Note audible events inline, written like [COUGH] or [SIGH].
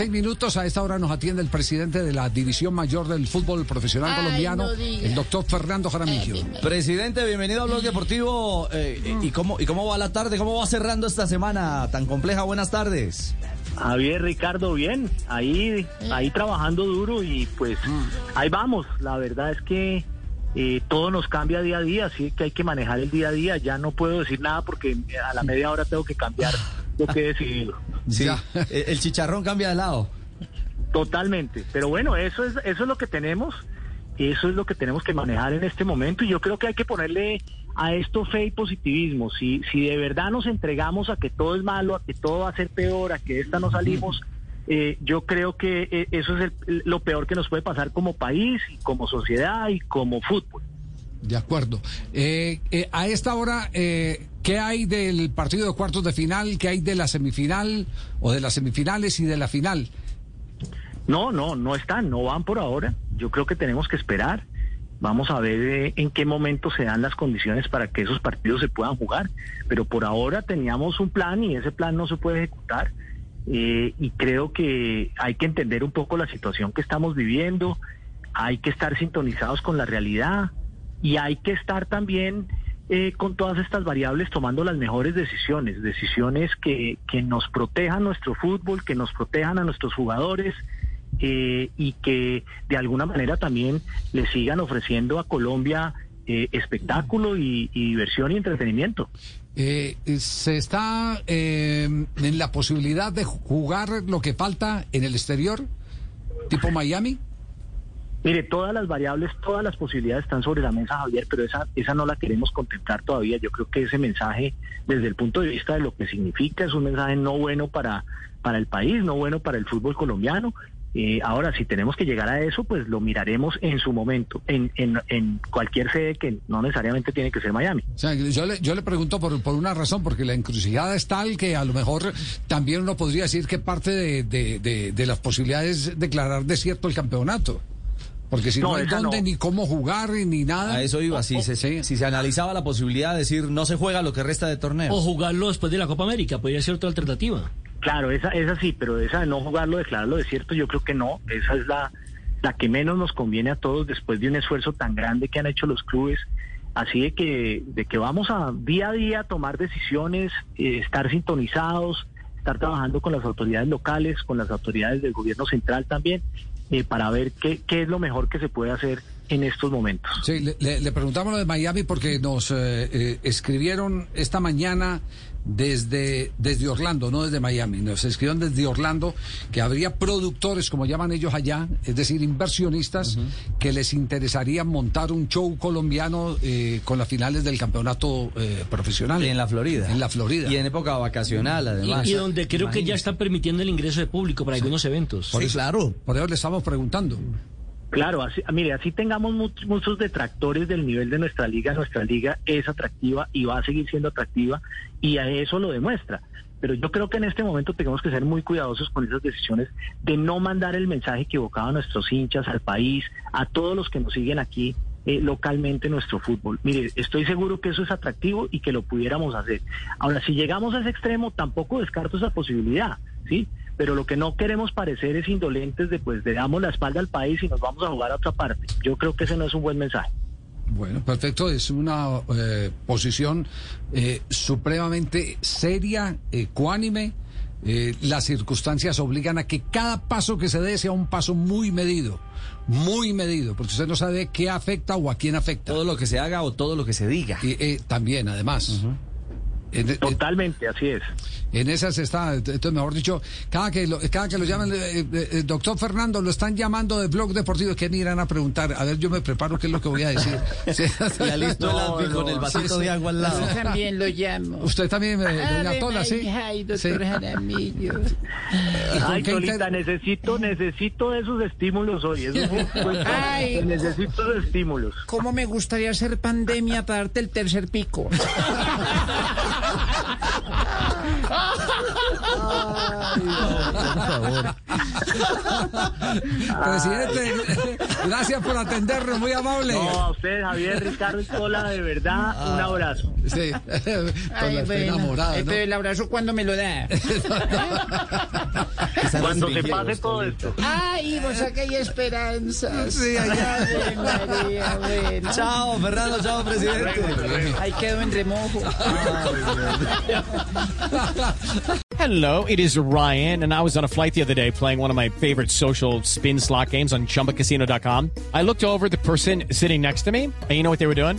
Seis minutos, a esta hora nos atiende el presidente de la División Mayor del Fútbol Profesional Ay, Colombiano, no el doctor Fernando Jaramillo. Presidente, bienvenido a Blog Deportivo. Eh, ¿y, cómo, ¿Y cómo va la tarde? ¿Cómo va cerrando esta semana tan compleja? Buenas tardes. Javier, Ricardo, bien, ahí, ahí trabajando duro y pues ahí vamos. La verdad es que eh, todo nos cambia día a día, así que hay que manejar el día a día. Ya no puedo decir nada porque a la media hora tengo que cambiar lo que he decidido. Sí, Ya. [LAUGHS] el chicharrón cambia de lado. Totalmente. Pero bueno, eso es, eso es lo que tenemos. Eso es lo que tenemos que manejar en este momento y yo creo que hay que ponerle a esto fe y positivismo. Si, si de verdad nos entregamos a que todo es malo, a que todo va a ser peor, a que de esta no salimos, eh, yo creo que eh, eso es el- lo peor que nos puede pasar como país, y como sociedad y como fútbol. De acuerdo. Eh, eh, a esta hora, eh, ¿qué hay del partido de cuartos de final? ¿Qué hay de la semifinal o de las semifinales y de la final? No, no, no están, no van por ahora. Yo creo que tenemos que esperar. Vamos a ver eh, en qué momento se dan las condiciones para que esos partidos se puedan jugar. Pero por ahora teníamos un plan y ese plan no se puede ejecutar. Eh, y creo que hay que entender un poco la situación que estamos viviendo. Hay que estar sintonizados con la realidad y hay que estar también eh, con todas estas variables tomando las mejores decisiones, decisiones que, que nos protejan nuestro fútbol, que nos protejan a nuestros jugadores eh, y que de alguna manera también le sigan ofreciendo a Colombia eh, espectáculo y, diversión y entretenimiento. Eh, ¿Se está eh, en la posibilidad de jugar lo que falta en el exterior? ¿Tipo Miami? Mire, todas las variables, todas las posibilidades están sobre la mesa, Javier, pero esa, esa no la queremos contemplar todavía. Yo creo que ese mensaje, desde el punto de vista de lo que significa, es un mensaje no bueno para, para el país, no bueno para el fútbol colombiano. Eh, ahora, si tenemos que llegar a eso, pues lo miraremos en su momento, en, en, en cualquier sede que no necesariamente tiene que ser Miami. O sea, yo le, yo le pregunto por, por una razón, porque la encrucijada es tal que a lo mejor también uno podría decir que parte de, de, de- de las posibilidades es declarar desierto el campeonato. Porque si no, No, hay dónde no. ni cómo jugar ni nada. A eso iba. Si se, Sí. si se analizaba la posibilidad de decir no se juega lo que resta de torneo. O jugarlo después de la Copa América, podría ser otra alternativa. Claro, esa, esa sí, pero esa de no jugarlo, declararlo desierto, yo creo que no. Esa es la, la que menos nos conviene a todos después de un esfuerzo tan grande que han hecho los clubes. Así de que, de que vamos a día a día tomar decisiones, eh, estar sintonizados, estar trabajando con las autoridades locales, con las autoridades del gobierno central también, eh, para ver qué, qué es lo mejor que se puede hacer en estos momentos. Sí, le, preguntamos lo de Miami porque nos eh, eh, escribieron esta mañana desde, desde Orlando, no desde Miami. Nos escribieron desde Orlando que habría productores, como llaman ellos allá, es decir, inversionistas, que les interesaría montar un show colombiano eh, con las finales del campeonato eh, profesional. en la Florida. En la Florida. Y en época vacacional, Y, además. y donde creo que ya están permitiendo el ingreso de público para algunos eventos. Por Sí, eso- claro. Por eso le estamos preguntando. Claro, así, mire, así tengamos much- muchos detractores del nivel de nuestra liga, nuestra liga es atractiva y va a seguir siendo atractiva y a eso lo demuestra. Pero yo creo que en este momento tenemos que ser muy cuidadosos con esas decisiones de no mandar el mensaje equivocado a nuestros hinchas, al país, a todos los que nos siguen aquí eh, localmente en nuestro fútbol. Mire, estoy seguro que eso es atractivo y que lo pudiéramos hacer. Ahora, si llegamos a ese extremo, tampoco descarto esa posibilidad, ¿sí? Pero lo que no queremos parecer es indolentes de pues le damos la espalda al país y nos vamos a jugar a otra parte. Yo creo que ese no es un buen mensaje. Bueno, perfecto. Es una eh, posición eh, supremamente seria, ecuánime. Eh, las circunstancias obligan a que cada paso que se dé sea un paso muy medido, muy medido, porque usted no sabe qué afecta o a quién afecta. Todo lo que se haga o todo lo que se diga. Y eh, también, además. En- Totalmente, así es. en esas está, entonces mejor dicho, cada que lo, cada que lo llaman, eh, eh, eh, doctor Fernando, lo están llamando de Blog Deportivo, ¿qué me irán a preguntar? A ver, yo me preparo qué es lo que voy a decir. [LAUGHS] Sí. Ya [LAUGHS] listo con el vasito sí, de agua al lado. También lo llamo. Usted también, eh, doña Ave Tola, ¿sí? Ay, doctor Sí. Jaramillo. ¿Y con Ay, Tolita, inter- necesito, necesito esos estímulos hoy. Eso es un buen- Ay. necesito esos estímulos. ¿Cómo me gustaría hacer pandemia para darte el tercer pico? [LAUGHS] Presidente, gracias por atendernos, muy amable. No, a usted, Javier Ricardo y Tola, de verdad, un abrazo. Sí, Tola Ay, bueno. enamorada, Ay, ¿no? Pero el abrazo cuando me lo da. [LAUGHS] Cuando se pase todo esto. Ay, vos acá hay esperanzas. Sí, allá. Ave María, bueno. Chao, Fernando, chao, presidente. Ahí quedo en remojo. Hello, it is Ryan, and I was on a flight the other day playing one of my favorite social spin slot games on chumbacasino.com. I looked over at the person sitting next to me, and you know what they were doing?